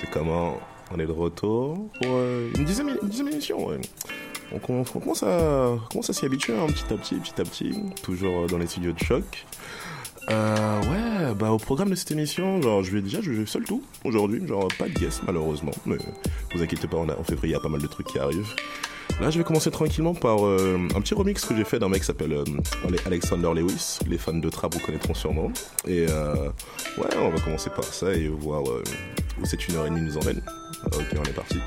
c'est comment On est de retour pour euh, une dixième, une émission. ouais. On, com- on commence à, commence à s'y habituer hein, petit à petit, petit à petit, toujours euh, dans les studios de choc. Euh, ouais, bah au programme de cette émission, genre je vais déjà jouer seul tout aujourd'hui, genre pas de guest malheureusement, mais vous inquiétez pas, on en février il y a pas mal de trucs qui arrivent. Là, je vais commencer tranquillement par un petit remix que j'ai fait d'un mec qui s'appelle Alexander Lewis. Les fans de trap vous connaîtront sûrement. Et euh, ouais, on va commencer par ça et voir où cette une heure et demie nous emmène. Ok, on est parti.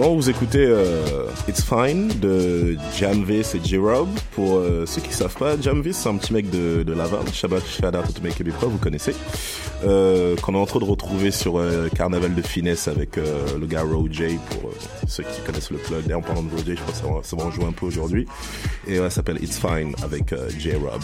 Moment, vous écoutez euh, It's Fine de Jamvis et J-Rob. Pour euh, ceux qui savent pas, Jamvis, c'est un petit mec de, de Laval. Shabbat Shadat Automake Québécois, vous connaissez. Euh, qu'on est en train de retrouver sur Carnaval de Finesse avec le gars Roger pour ceux qui connaissent le plug. D'ailleurs, en parlant de Roger, je pense que ça va, ça va en jouer un peu aujourd'hui. Et ça s'appelle It's Fine avec J-Rob.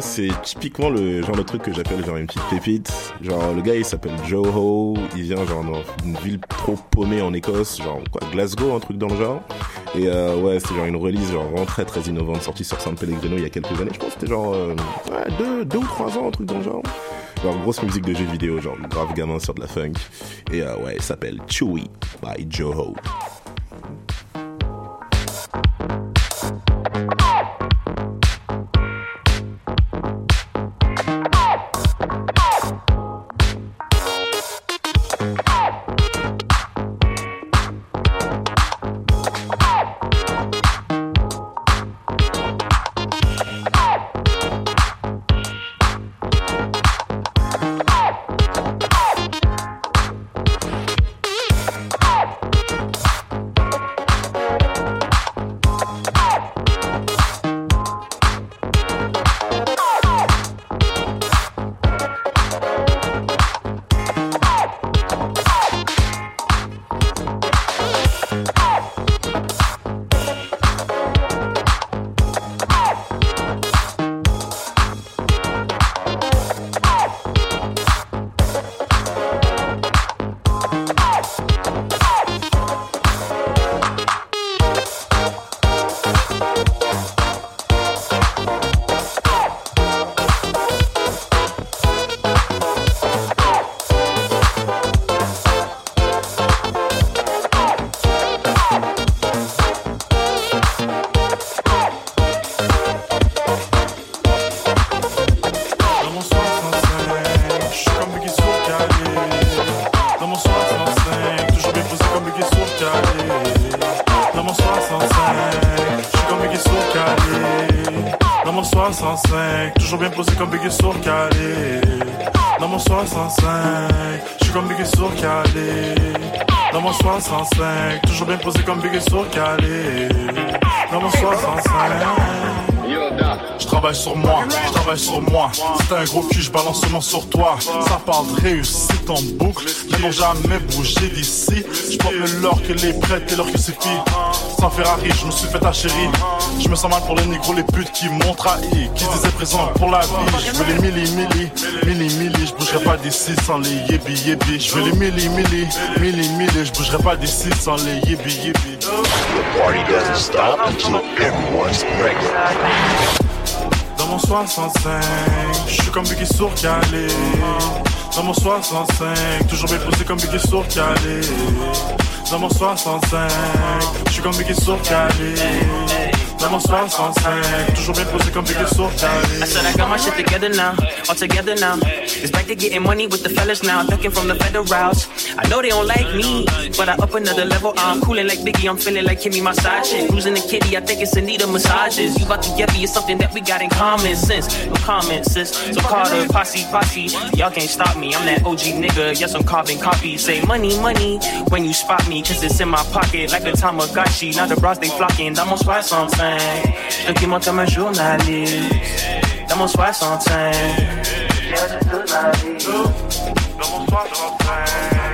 C'est typiquement le genre de truc que j'appelle genre une petite pépite. Genre, le gars, il s'appelle Joe Ho. Il vient genre dans une ville trop paumée en Écosse, genre quoi, Glasgow, un truc dans le genre. Et euh, ouais, c'était genre une release genre vraiment très très innovante, sortie sur San Pellegrino il y a quelques années. Je pense que c'était genre euh, deux, deux ou trois ans, un truc dans le genre. Genre grosse musique de jeux vidéo, genre grave gamin sur de la funk. Et euh, ouais, il s'appelle Chewy by Joe Ho. Sur calé. Dans mon 65, toujours bien posé comme Biggie sur calé. Dans mon 65. Je travaille sur moi, je travaille sur moi. Si t'as un gros cul, je balance seulement sur toi. Ça parle de réussite en boucle. Mais n'ont jamais bougé d'ici. Je porte le leur que les prêtres et leur que c'est filles. Sans Ferrari, je me suis fait ta chérie. Je me sens mal pour les négros, les putes qui m'ont trahi. Qui se disaient présents pour la vie. Je veux les milli, milli, milli, milli. Je bougerai pas d'ici sans les yébi, yébi. Je veux les milli, milli, milli, milli. Je bougerai pas d'ici sans les yébi, yébi. party doesn't stop until everyone's pregnant. Dans mon 65, je suis comme Biggie sur calé. Dans mon 65, toujours bien posé comme Biggie sur calé. Mon 65, je suis comme Biggie sur calé. Dans mon 65, toujours bien posé comme sur I said I got my shit together now, all together now. It's back to getting money with the fellas now, ducking from the federals. I know they don't like me, but I up another level. I'm cooling like Biggie, I'm feeling like Kimmy, my side chick. Cruising the kitty, I think it's of massages. You about to get me, it's something that we got in common sense. No comment, sis. So call the posse, posse. Y'all can't stop me, I'm that OG nigga. Yes, I'm carbon copy. Say money, money when you spot me, cause it's in my pocket like a Tamagotchi. Now the bras they flocking, dans mon 65. Documente comme un journaliste. Dans mon 65. J'ai. Dans mon 65. international.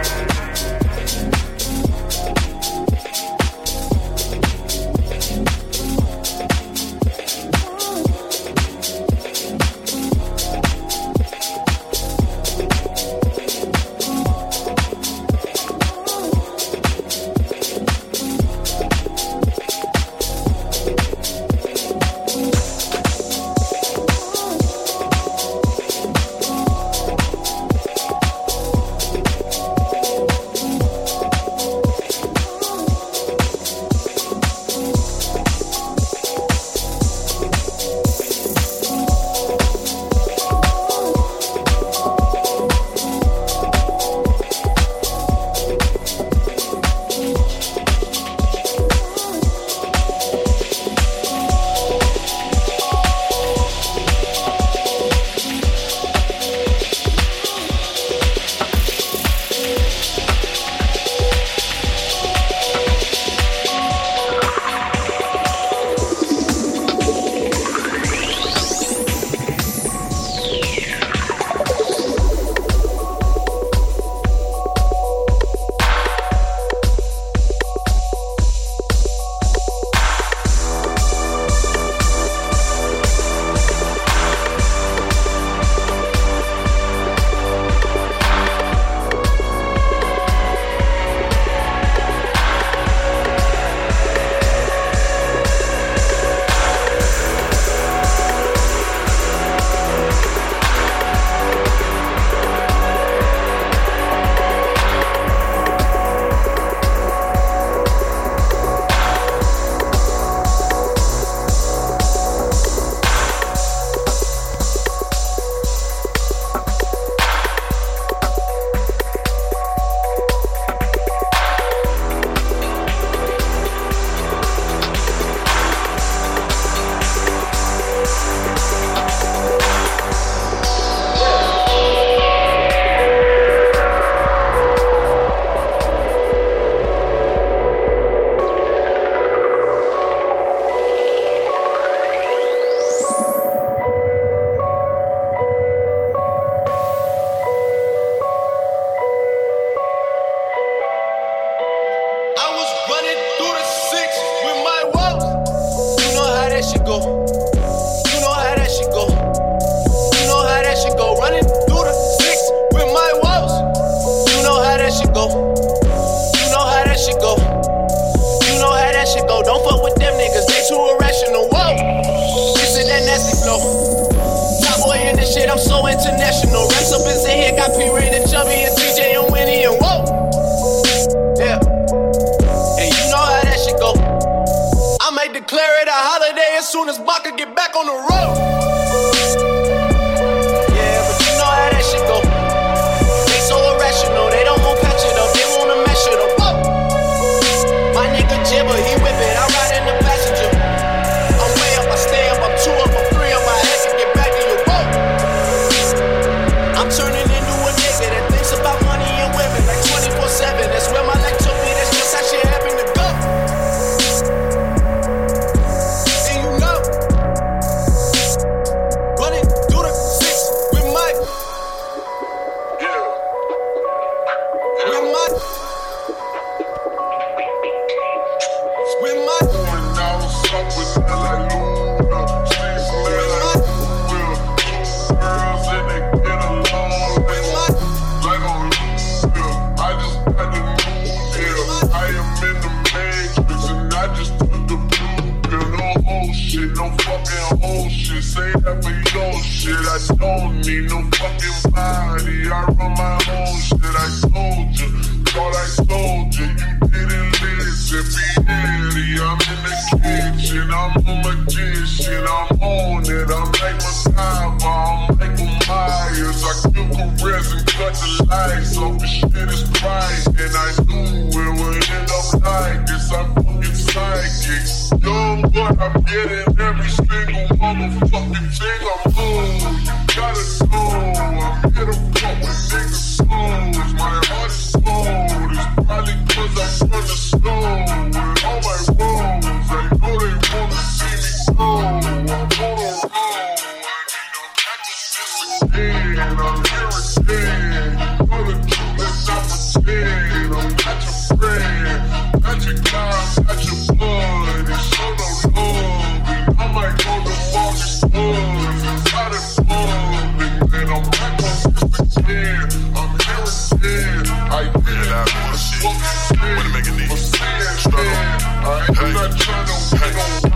Fucking whole shit, say that for your shit. I don't need no fucking body. I run my own shit. I told you, thought I told you, you didn't listen. Be ready, I'm in the kitchen. I'm a magician. I'm on it. I'm like MacGyver. I'm Michael Myers. I kill careers and cut the lights off. The shit is bright, and I knew it would end up like this. I'm fucking psychic. Young, but I'm getting every single motherfucking thing I'm on. You gotta know I'm here to fuck with niggas' souls. My heart is cold. It's probably cause I'm from the snow.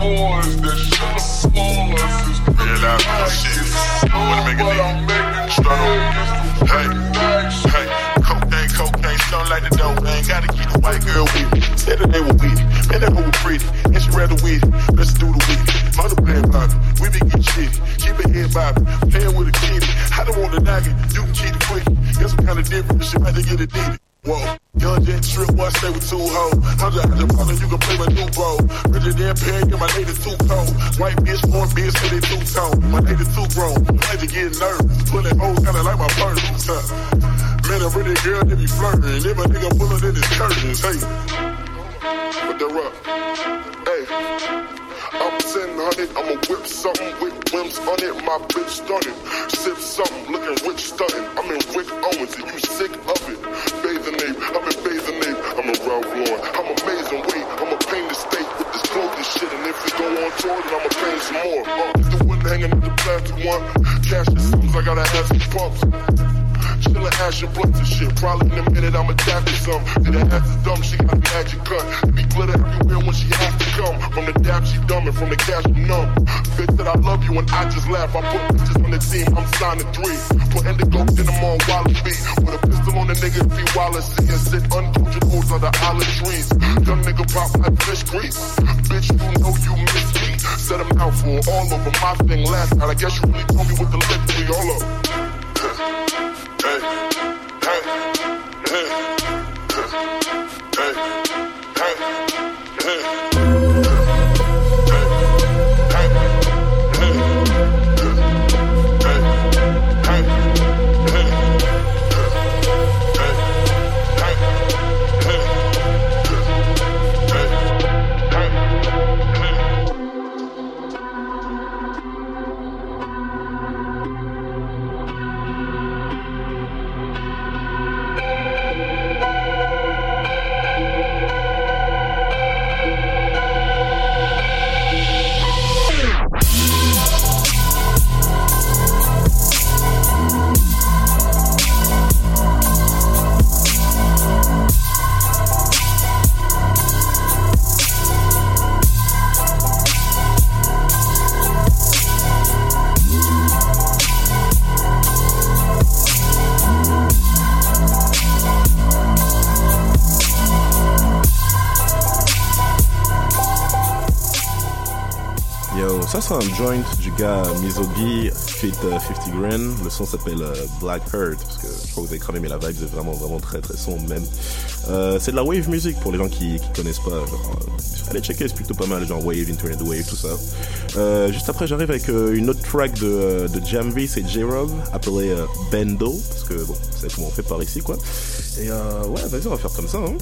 Wars that up floors. It's Yeah, that bullshit. Wanna make a nigga struggle. Hey, hey, cocaine, cocaine, something like the dope, man. Gotta keep the white girl with me. Said that they were with it, man, that hoe was pretty, and she rather with it. Let's do the with it. Mother playing Bobby, we be getting shitty. Keep it head Bobby, playing with a kitty. I don't want to knock it, you can keep it quick. Guess I'm kinda different, shit about to get it needed. Whoa, young jet trip, boy, stay with two hoes. Just, I'm just poppin', you can play my new bro. Richer than Perry, and my lady too cold. White bitch, foreign bitch, say they two tone. My lady too grown, my lady get nervous. Pulling hoes kinda like my purse. Man, a pretty girl, they be flirting. If a nigga pullin' in his curtains, hey. Put that up. Hey. I'm 1000, I'ma whip something with whims on it. My bitch stunning. Sip something, looking rich stunning. I'm in Rick Owens, and you sick of it. Bathing Ape, I'm in Bathing Ape. I'm a Ralph Lauren. I'm amazing. Wait, I'ma paint the state with this clothing shit. And if it go on tour, then I'ma paint some more. Uh, the wooden hanging with the plastic one. Cash the sums, I gotta have some pumps. Chillin' ash and blunts and shit. Probably in a minute I'ma tap it some. Did her ass is dumb, she got the magic cut. It be glitter everywhere when she has to come. From the dap she dumb and from the cash she numb. Bitch said I love you and I just laugh. I put bitches on the team, I'm signing three. Put indigo in them on Wallaby. With a pistol on the nigga if he Wallace. And sit uncultured on the olive trees. Young nigga pop like fish grease. Bitch, you know you miss me. Set him out for all over my thing last night. I guess you really told me what the lip to be all up. Mizogi fit euh, 50 Grand. Le son s'appelle euh, Black Heart parce que je crois que vous avez même aimé la vibe, c'est vraiment vraiment très très sombre même. Euh, c'est de la wave music pour les gens qui, connaissent pas. Genre, allez checker, c'est plutôt pas mal, genre wave, internet wave, tout ça. Juste après, j'arrive avec une autre track de, de c'est J-Rob, appelée Bendo, parce que bon, c'est comment on fait par ici quoi. Et ouais, vas-y, on va faire comme ça. Hein.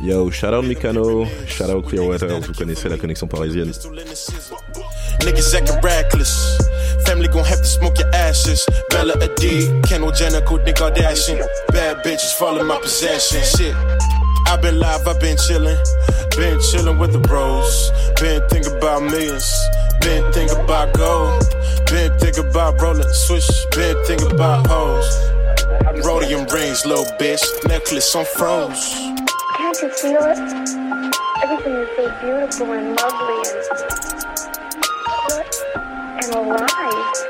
Yo, shout out Mikano, shout out Clearwater, vous connaissez la connexion parisienne. Niggas acting reckless. Family gon' have to smoke your ashes. Bella Hadid, Kendall Jenner, Kourtney Kardashian. Bad bitches falling my possession. Shit. i been live, i been chillin'. Been chillin' with the bros. Been thinking about millions. Been thinking about gold. Been thinking about rolling switch. Been thinking about hoes. Rhodium rings, little bitch. Necklace on froze. Can't you feel it? Everything is so beautiful and lovely and, and alive.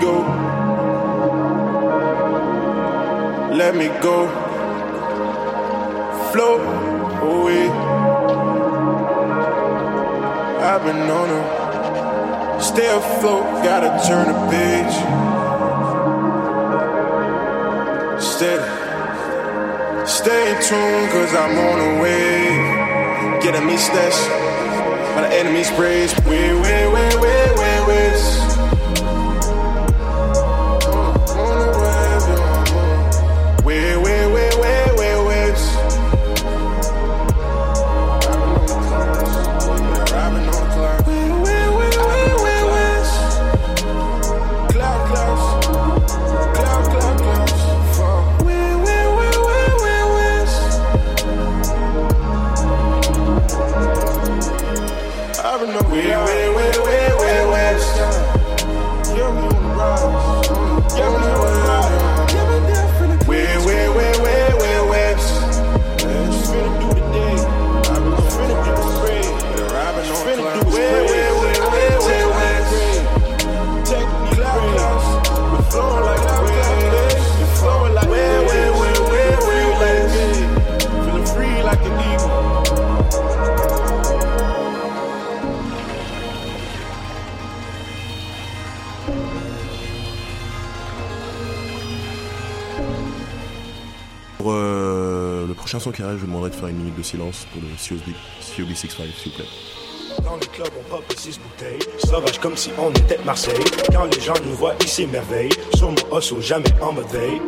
Go. Let me go. Float away. I've been on a stay afloat, gotta turn the page. Steady. Stay tuned, cause I'm on the way. Getting me stashed. My enemies praise. Wait, wait, wait, wait, wait, qui arrive, je demanderai de faire une minute de silence pour le COB, COB 65, s'il vous plaît. Dans le club, on pop six bouteilles. Sauvage comme si on était Marseille. Quand les gens nous voient, ils s'émerveillent. Sur mon osso, jamais en mode veille.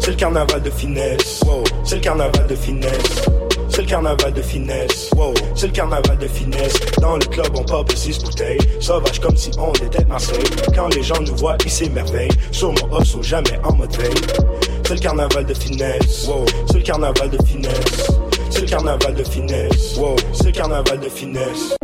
C'est le carnaval de finesse. Wow. C'est le carnaval de finesse. C'est le carnaval de finesse. Wow. C'est le carnaval de finesse. Dans le club, on pop six bouteilles. Sauvage comme si on était Marseille. Quand les gens nous voient, ils s'émerveillent. Sur mon osso, jamais en mode veille. C'est le carnaval de finesse. Wow. C'est le carnaval de finesse. C'est le carnaval de finesse. Wow. C'est le carnaval de finesse.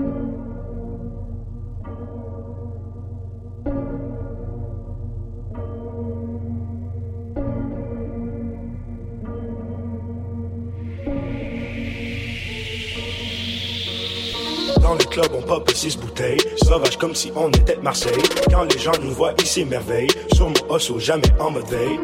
Dans le club, on pop six bouteilles. Sauvage comme si on était de Marseille. Quand les gens nous voient, ils s'émerveillent. Sur mon osso, jamais en mode veille.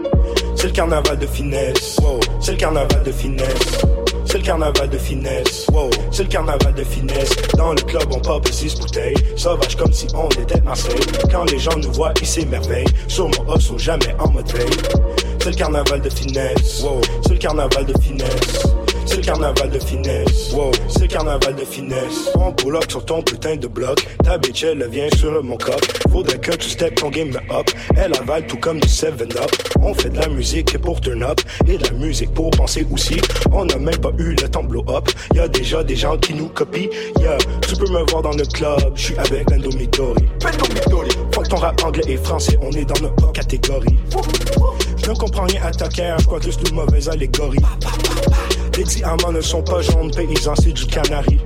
C'est le carnaval de finesse. Wow. C'est le carnaval de finesse. C'est le carnaval de finesse. Wow. C'est le carnaval de finesse. Dans le club, on pop six bouteilles. Sauvage comme si on était Marseille. Quand les gens nous voient, ils s'émerveillent. Sur mon osso, jamais en mode veille. C'est le carnaval de finesse. C'est le carnaval de finesse. C'est carnaval de finesse. Wow, c'est carnaval de finesse. On pull up sur ton putain de bloc. Ta bitch, elle vient sur mon coq. Faudrait que tu step ton game up. Elle avale tout comme du 7-up. On fait de la musique pour turn up. Et de la musique pour penser aussi. On n'a même pas eu le temps blow up. Y a déjà des gens qui nous copient. Yeah, tu peux me voir dans le club. Je suis avec Lando Midori. Fuck ton rap anglais et français. On est dans notre catégorie. Je ne comprends rien à ta carrière. Je crois que c'est une mauvaise allégorie. Les diamants ne sont pas jaunes, paysans, c'est du canari.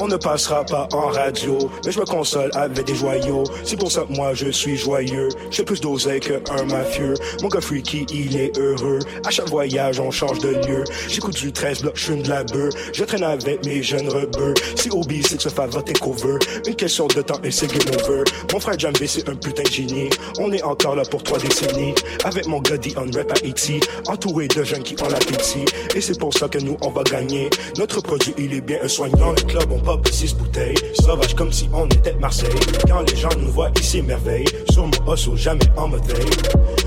On ne passera pas en radio, mais je me console avec des joyaux. C'est pour ça que moi je suis joyeux. J'ai plus d'oseille qu'un mafieux. Mon gars freaky, il est heureux. À chaque voyage, on change de lieu. J'écoute du 13 blocs, je de la beurre. Je traîne avec mes jeunes rebeux. Si Obi, c'est que ce fa voter cover. Une question de temps et c'est game over. Mon frère Jambi, c'est un putain de génie. On est encore là pour trois décennies. Avec mon gars on rap à Haiti. Entouré de jeunes qui ont l'appétit. Pour ça que nous, on va gagner. Notre produit, il est bien un soignant. Le club, on pop six bouteilles. Sauvage comme si on était Marseille. Quand les gens nous voient, ils s'émerveillent. Sur mon osso, jamais en mode.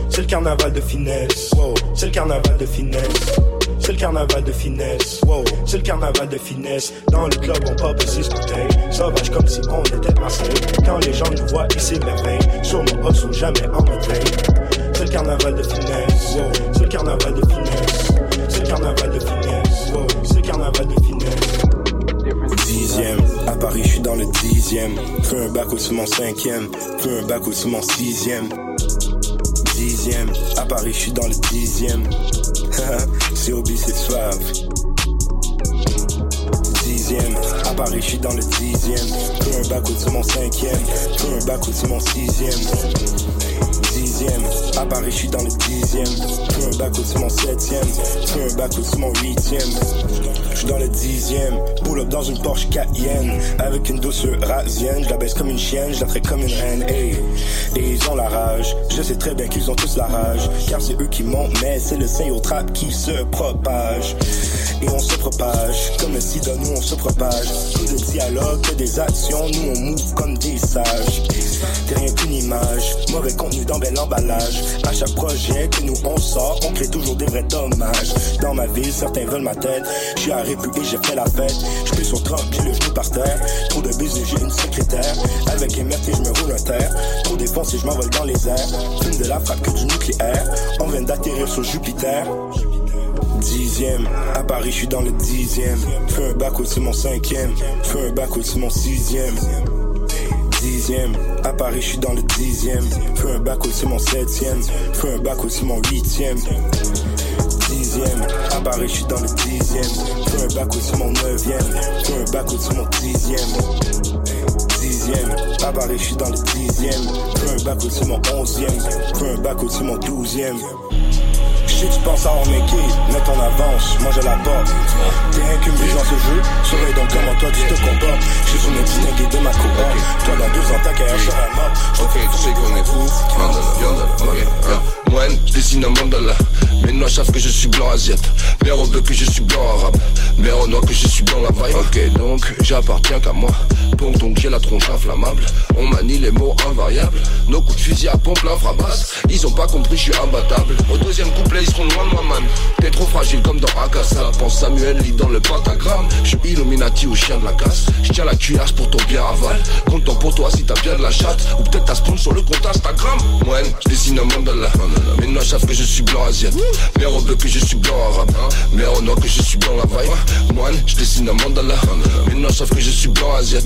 C'est le carnaval de finesse. C'est le carnaval de finesse. C'est le carnaval de finesse. C'est le carnaval de finesse. Dans le club, on pop six bouteilles. Sauvage comme si on était Marseille. Quand les gens nous voient, ils s'émerveillent. Sur mon osso, jamais en mode. C'est le carnaval de finesse. C'est le carnaval de finesse. Carnaval de finesse. Carnaval de finesse. Dixième, à Paris, je suis dans le dixième. Fais un bac au mon cinquième. Fais un bac au mon sixième. Dixième, à Paris, je suis dans le dixième. c'est hobby, c'est suave. Dixième, à Paris, je suis dans le dixième. Fais un bac au mon cinquième. Fais un bac au mon sixième. À Paris, je suis dans le dixième. Fais un un bac au-dessus mon septième. Bac au-dessus mon huitième. Je suis dans le dixième. Pull up dans une Porsche Cayenne. Avec une douceur rasienne. Je la baisse comme une chienne, je la traite comme une reine. Hey. Et ils ont la rage. Je sais très bien qu'ils ont tous la rage. Car c'est eux qui montent, mais c'est le sein au trap qui se propage. Et on se propage. Comme le sida, nous on se propage. Plus de dialogue que des actions. Nous on move comme des sages. T'es rien qu'une image. Mauvais contenu dans bel emballage. À chaque projet que nous on sort, on crée toujours des vrais dommages. Dans ma ville, certains veulent ma tête. Je suis à Répu et j'ai fait la fête. Je sur 30 puis le genou par terre. Trop de business, j'ai une secrétaire. Avec meurtres, je me roule un terre. Trop défoncé, je m'envole dans les airs. Fume de la frappe que du nucléaire. On vient d'atterrir sur Jupiter. Dixième, à Paris, je suis dans le dixième. Fais un bac au-dessus mon cinquième. Fais un bac au-dessus mon sixième. Dixième, à Paris, je suis dans le dixième. Fais un bac au-dessus mon septième. Fais un bac au-dessus mon huitième. Dixième, à Paris, je suis dans le dixième. Fais un bac au-dessus mon neuvième. Fais un bac au-dessus mon dixième. Dixième, à Paris, je suis dans le dixième. Fais un bac au-dessus mon onzième. Fais un bac au-dessus mon douzième. Sais, tu penses mes kills, mais ton avance, moi je la porte. T'es rien qu'une bise dans ce jeu, surveille donc comment toi tu te comportes. Je suis une distingué de ma cohorte. Toi dans deux ans ta carrière sera morte. Ok, tu sais qu'on est fou. Mandala, mandala, ok. Moi, je dessine un mandala. Mes noirs savent que je suis blanc asiate. Mère au bleu que je suis blanc arabe. Mère au noir que je suis blanc la vaille. Ok, donc j'appartiens qu'à moi. Donc, donc j'ai la tronche inflammable. On manie les mots invariables. Nos coups de fusil à pompe l'infrabasse. Ils ont pas compris, je suis imbattable. Au deuxième couplet, ils seront loin de moi, man. T'es trop fragile comme dans Akasa. Pense Samuel lit dans le pentagramme. Je suis Illuminati au chien de la casse. Je tiens la cuirasse pour ton bien aval. Content pour toi si t'as bien de la chatte. Ou peut-être t'as spawn sur le compte Instagram. Moi, je dessine un mandala. Mes noirs savent que je suis blanc. Mère au bleu que je suis blanc arabe. Mère au noir que je suis blanc la vaille. Moi, je dessine un mandala. Mes noirs savent que je suis blanc asiate.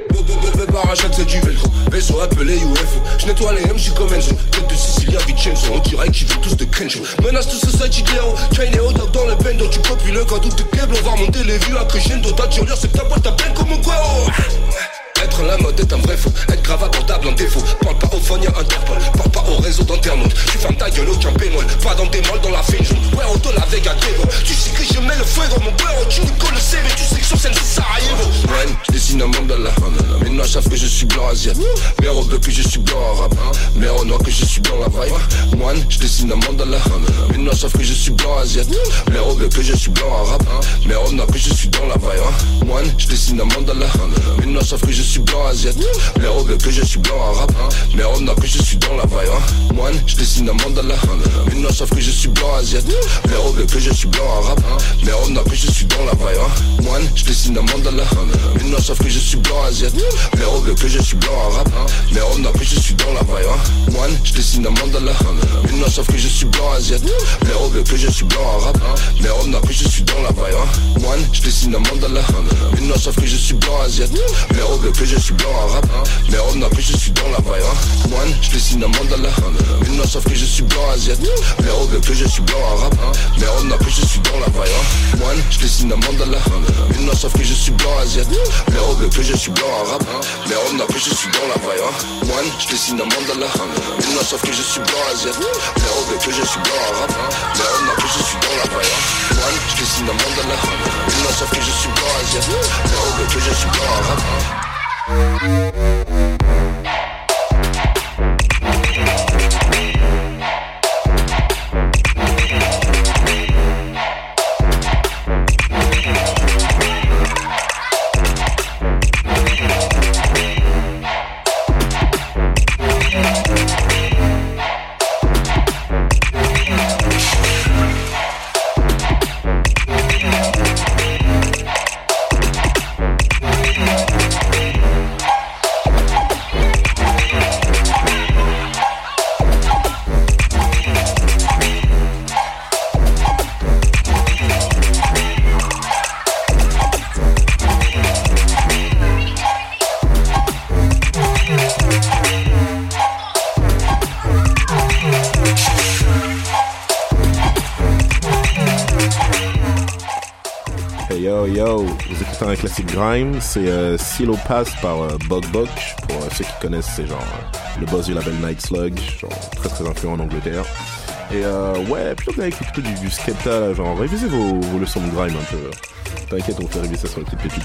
be- parachute c'est du velcro. Vaisseau appelé UFO Je nettoie les M, je suis comme Enzo. Tête de Sicilia, Vincenzo On dirait qu'ils veulent tous de Crenshaw Menace tout society de l'héros Train et hot dans le bendo Tu copies le code ou te câbles On va remonter les vues à crescendo. Ta tirelire c'est ta boîte t'appelle comme un guero être la mode est un vrai faux, être grave abordable en défaut. Parle pas au phone, y'a Interpol, parle pas au réseau d'internautes. Tu fermes ta gueule, aucun bémol, pas dans des molles dans la fin jaune. Ouais, auto la Vega. Tu sais que je mets le feu mon beurre, tu colles le CV, tu sais que sur scène c'est savent que je suis blanc asiate. Mère au bleu que je suis blanc arabe. Mère au noir que je suis blanc la vaille. Moine, je dessine un mandala. Noirs savent que je suis blanc asiate. Mère au bleu que je suis blanc arabe. Mère au noir que je suis dans la vaille. Moine, je dessine un mandala. Noirs savent que je suis blanc asiate. Mère au bleu que je suis blanc arabe. Mère au noir que je suis dans la vaille. Moine, je dessine un mandala. Noirs savent que je suis blanc asiate. Mère au bleu que je suis blanc arabe. Mère au noir que je suis dans la vaille. Moine, je dessine un mandala. Noirs savent que je suis blanc asiate. Mère au que je suis blanc arabe. Mère au noir que je suis dans la vaille. Moine, je dessine un mandala. Mes noirs savent que je suis blanc asiate. Mère au que je suis blanc arabe. Mère au noir que je suis dans la vaille. Moine, je dessine un mandala. Mes noirs savent que je suis blanc asiate. Mère au que je suis blanc arabe. Mère au noir que je suis dans la vaille. Moine, je dessine un mandala. Mes noirs savent que je suis blanc asiate. Mère au que je suis blanc arabe. Mère au noir que je suis dans la vaille. Moine, je dessine un mandala. Mes noirs savent que je suis blanc asiate. Mère au que je suis blanc arabe. Mère au noir que je suis dans la vaille. Moine, je dessine un mandala. Mes noirs savent que je suis blanc. Mère au bleu que je suis blanc arabe. Mère au noir que je suis dans la vaille. Moine, je dessine un mandala. Mes noirs savent que je suis blanc. Mère au bleu que je suis blanc arabe. Grime, c'est euh, Silo Pass par euh, Bug. Pour euh, ceux qui connaissent, c'est genre euh, le boss du label Night Slug, genre très très influent en Angleterre. Et euh, ouais, plutôt d'aller écouter plutôt du, du Skepta, genre révisez vos, leçons de grime un peu. T'inquiète, on fait réviser ça sur les petites pépites.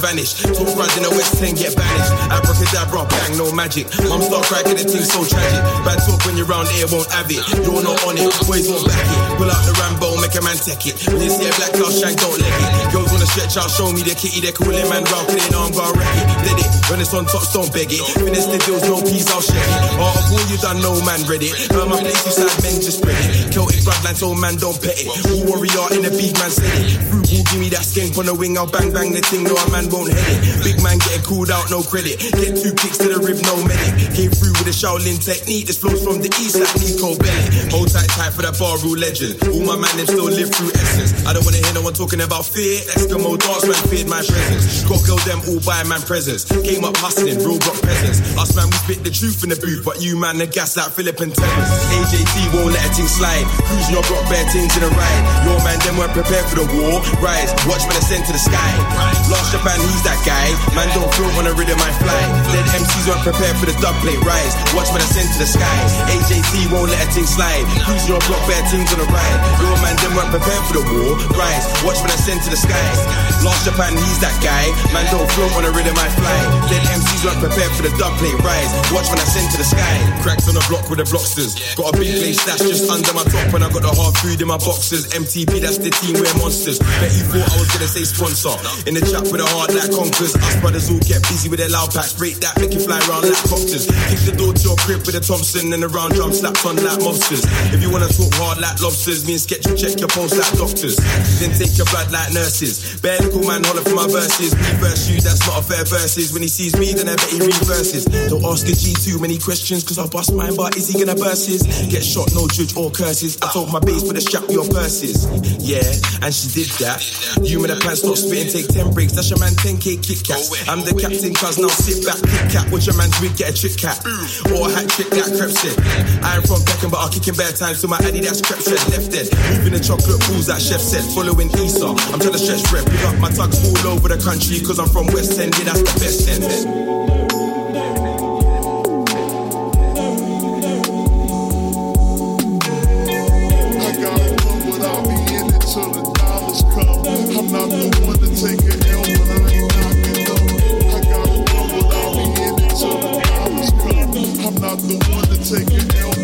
Man vanish. Talk runs in the West 10 get banished. Abracadabra, bang, no magic. Mum start cracking, the thing so tragic. Bad talk when you're round here, won't have it. You're not on it, boys won't back it. Pull out the Rambo, make a man take it. When you see a black cloud shank, don't let it. Girls wanna stretch out, show me the kitty, they're calling man round, cause they know wreck it. Did it, when it's on top, don't beg it. Finish the deals, no peace, I'll share it. Art of war, you done, no man read it. My place, you side men just spread it. Celtic bloodline, so man, don't pet it. Who warrior in the big man said it. Frugal, give me that skank on the wing, I'll bang bang the thing, no a man won't head it. Big man getting called out, no credit. Get two kicks to the rib, no medic. Came through with a Shaolin technique, this flows from the east like Nico Bellic. Hold tight, tight for that bar rule legend. All my man, them still live through essence. I don't wanna hear no one talking about fear. Eskimo dance man feared my presence. Got girl them all by man presence. Came up hustling, real block presence. Us man, we spit the truth in the booth, but you man, the gas like Philip and Tevez. AJT won't let a thing slide. Cruising your block, bare things in the ride. Your man, them weren't prepared for the war. Rise, watch when I ascend to the sky. Last Japan, he's that guy. Man, don't float on the rhythm I fly. Dead MCs weren't prepared for the dub plate. Rise, watch when I ascend to the sky. AJT won't let a thing slide. Cruising your block, bare teams on the ride. Your man, them weren't prepared for the war. Rise, watch when I ascend to the sky. Last Japan, he's that guy. Man, don't float on the rhythm I fly. Dead MCs weren't prepared for the dub plate. Rise, watch when I send to the sky. Cracks on the block with the blocksters. Got a big place stash just under my top, and I got the hard food in my boxes. MTP, that's the team, we're monsters. Bet you thought I was gonna say sponsor. In the chat with a hard like conkers. Us brothers all get busy with their loud packs. Break that, make you fly around like copters. Kick the door to your crib with a Thompson and a round drum slapped on like mobsters. If you wanna talk hard like lobsters, me and Sketch will check your pulse like doctors. Then take your blood like nurses. Bare little man holler for my verses. Reverse you, that's not a fair verses. When he sees me, then I bet he reverses. Don't ask a G too many questions, cause I bust mine, but is he gonna burst his? Get shot, no judge or curses. I told my base for the strap your purses. Yeah, and she did that. You made a plan, stop spitting, take 10 breaks. That's your man, 10k Kit Kats. Oh, I'm the captain, cuz now sit back, Kit Kat. Watch your man's wig, get a trick cat. Mm. Or a hat trick like Crep said. I am from Beckham, but I'll kick in bad times. So my addy, that's Crep said. Left dead. Moving the chocolate balls, that chef said. Following Esau. I'm trying to stretch rep. Pick up my tugs all over the country, cause I'm from West End. Yeah, that's the best end. take it down.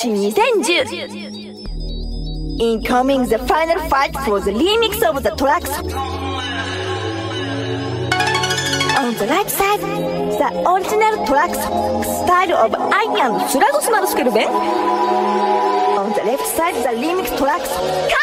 action is ended. Incoming the final fight for the remix of the tracks. On the right side, the original tracks style of I and Surago Sumaru On the left side, the remix tracks.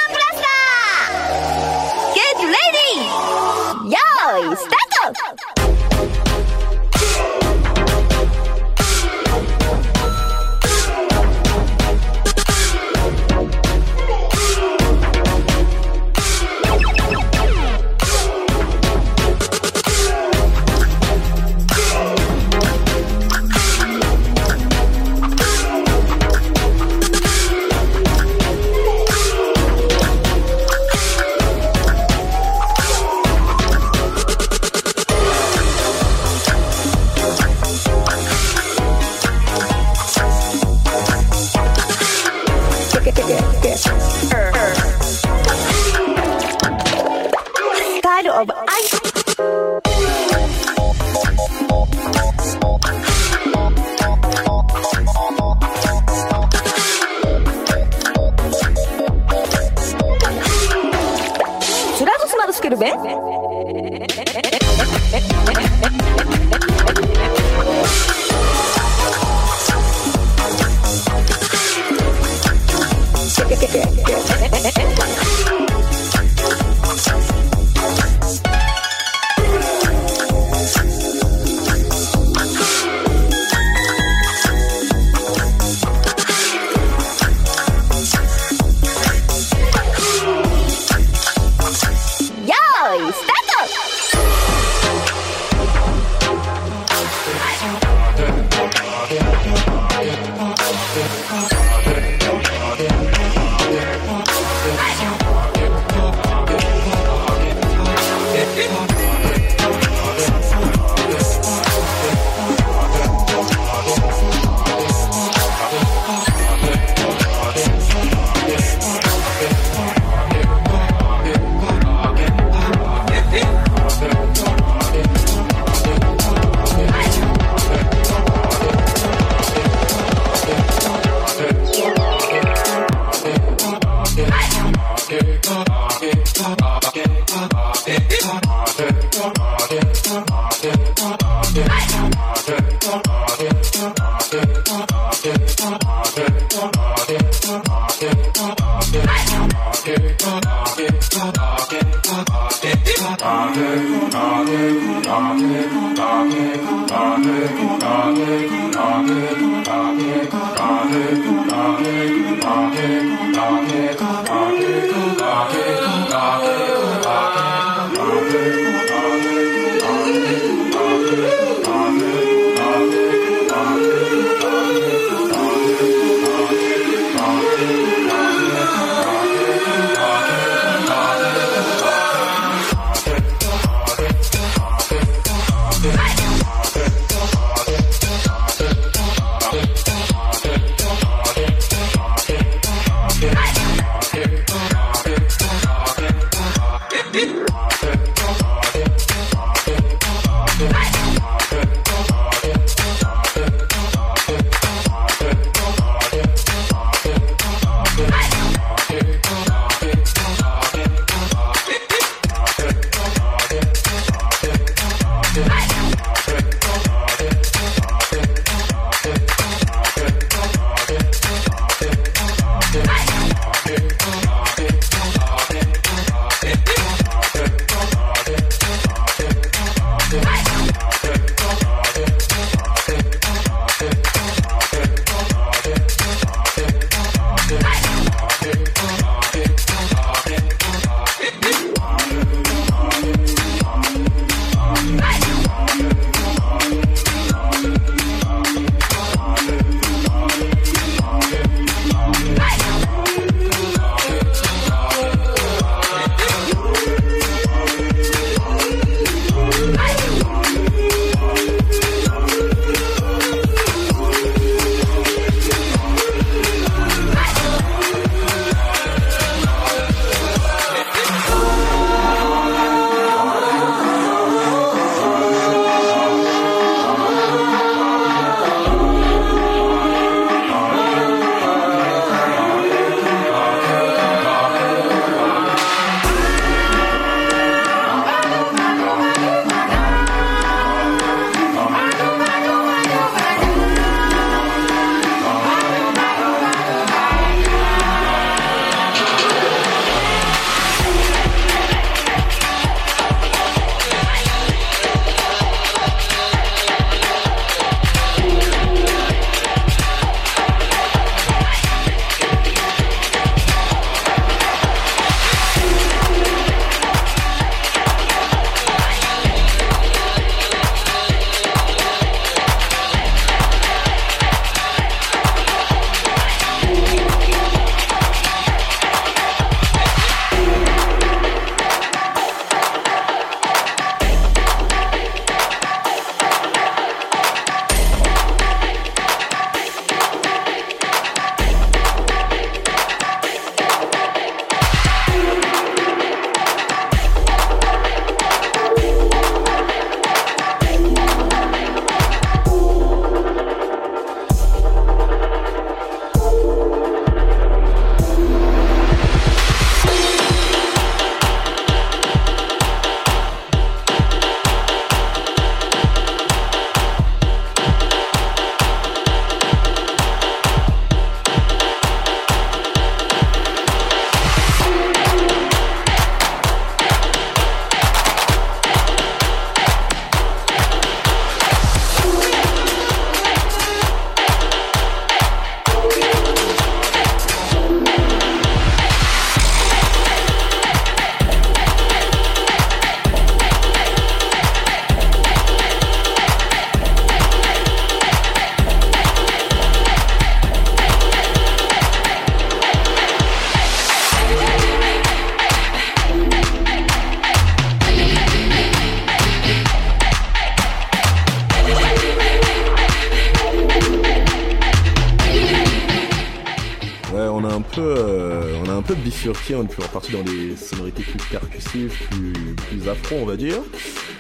Bifurqué, on dans des sonorités plus percussives, plus, plus afro, on va dire.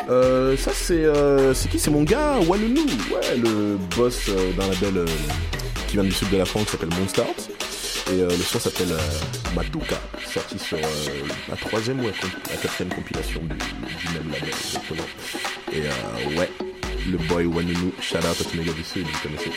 Euh, ça c'est, euh, c'est qui? C'est mon gars Wanunu, ouais, le boss euh, d'un label euh, qui vient du sud de la France qui s'appelle Monstart. Et le son s'appelle Matuka, sorti sur la troisième ou la, quatrième compilation du, même label, exactement. Et ouais, le boy Wanunu, shout out à tous mes gars du vous connaissez.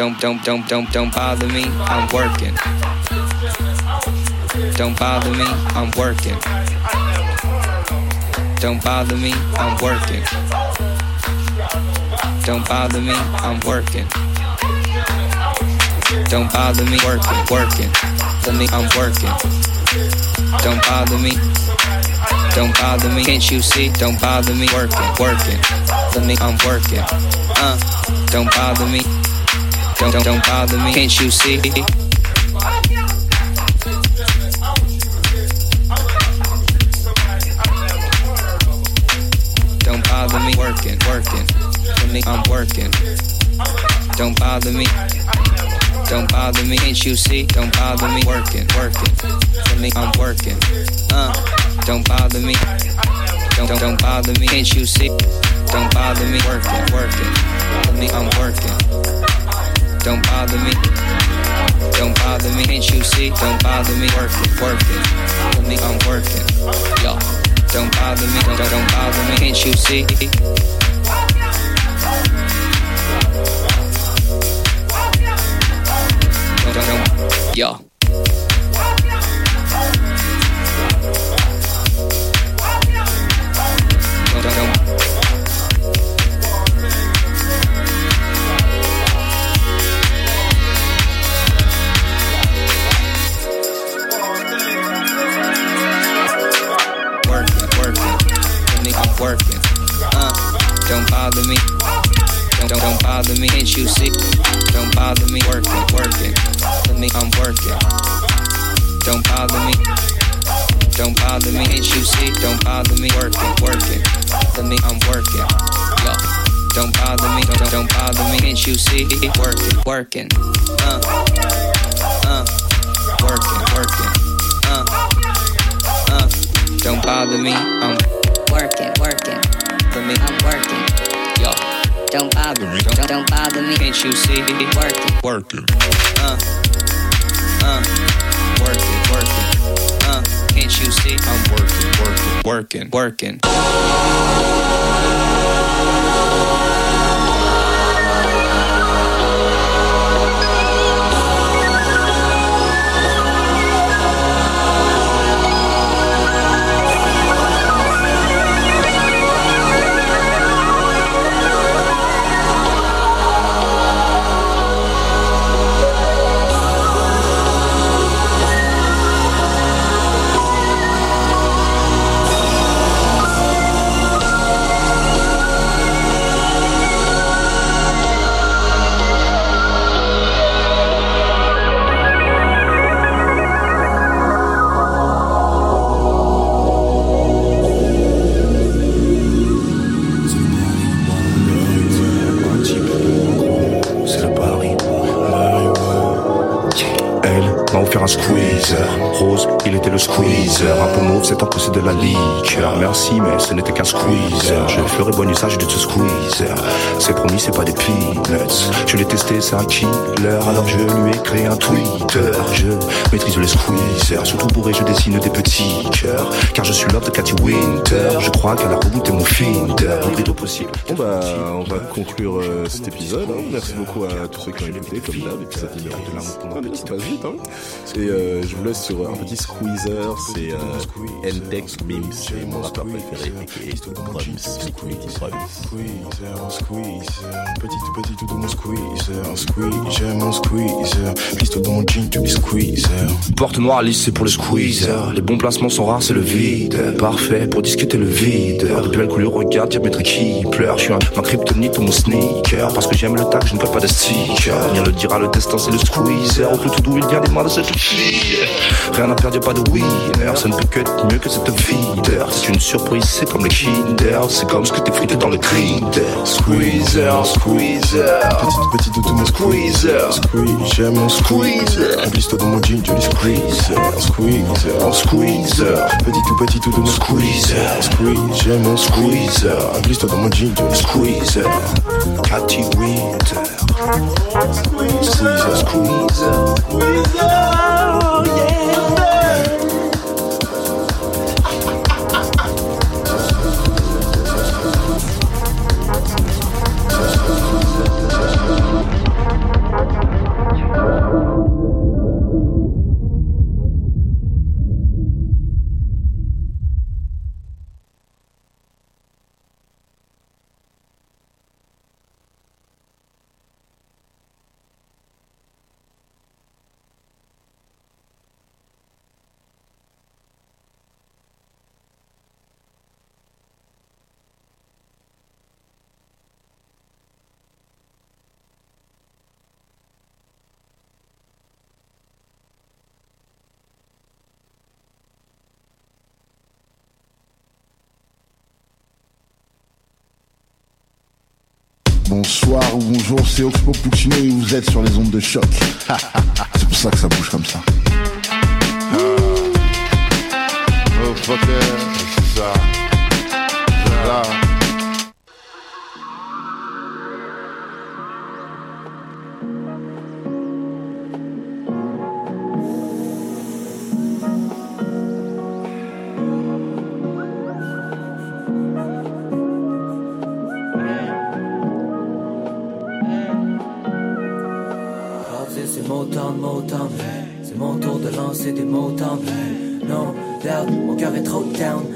Don't don't don't don't don't bother me. I'm working. Don't bother me. I'm working. Don't bother me. I'm working. Don't bother me. I'm working. Don't bother me. Working, working. For me, I'm working. Don't bother me. Don't bother me. Can't you see? Don't bother me. Working, working. For me, I'm working. Uh, don't bother me. Don't don't don't bother me. Can't you see? Don't bother me. Working, working. For me, I'm working. Don't bother me. Don't bother me. Can't you see? Don't bother me. Working, working. For me, I'm working. Uh, don't bother me. Don't don't don't bother me. Can't you see? Don't bother me. Working, working. For me, I'm working. Don't bother me. Don't bother me. Can't you see? Don't bother me. Working, working. For me, I'm working. Yo. Don't bother me. Don't don't, don't bother me. Can't you see? Don't don't don't. Yo. Bother me. Can't you see? Don't bother me. Working, working. For me, I'm working. Don't bother me. Don't bother me. Can't you see? Don't bother me. Working, working. For me, I'm working. Yo. Don't bother me. Don't, don't, bother me. Can't you see? Working, working. Uh, uh, working, working. Uh, uh. Don't bother me, I'm working, working. For me, I'm working. Yo, don't bother me, don't, don't bother me. Can't you see? Working, working. Uh, uh, working, working. Uh, can't you see? I'm working, working, working, working. Le squeezer. Un peu mauve, c'est c'est de la liqueur. Merci, mais ce n'était qu'un squeezer. Je ferai bon usage de ce squeezer. C'est promis, c'est pas des peanuts. Je l'ai testé, c'est un killer. Alors je lui ai créé un Twitter. Je maîtrise les squeezers. Surtout bourré, je dessine des petits cœurs. Car je suis l'homme de Cathy Winter. Je crois qu'elle a rebooté mon finder. Plus tôt possible. Bon bah, on va conclure euh, cet épisode. hein. Merci beaucoup à tous ceux qui ont écouté, comme d'hab, épisode numéro 2. Un petit passe vite, hein. Et euh, je vous laisse sur un petit squeezer, c'est euh, Ntex Mims, c'est mon rappeur préféré, et Proms. Squeezer, squeezer, petit tout petit tout dans mon squeezer, squeezer, mon squeezer, glisse-toi dans mon jean, tu dis squeezer. Porte noire lisse, c'est pour le squeezer, les bons placements sont rares, c'est le vide, parfait pour discuter le vide. Depuis le couleur, regarde, diamètre qui pleure, je suis un, ma kryptonite ou mon sneaker, parce que j'aime le tag, je ne peux pas de sticker. Venir le dira, le destin, c'est le squeezer, au plus tout d'où il vient des mains de cette fille. Rien à perdre, y'a pas de winner, ça ne peut que être mieux que cette feeder. C'est une surprise, c'est comme les Kinder, c'est comme ce que t'es frité dans le grinder. Squeezer, squeezer, petite petite tout mon squeezer, squeezer, mon squeezer, glisse-toi dans mon jean, joli squeezer, squeezer, squeezer, petit tout petit tout mon squeezer, squeezer, mon squeezer, glisse-toi dans mon jean, joli squeezer, Cathy Winter, squeezer, squeezer, squeezer, Bonjour, c'est Oxpo Puccino et vous êtes sur les ondes de choc. c'est pour ça que ça bouge comme ça. Oh. Down.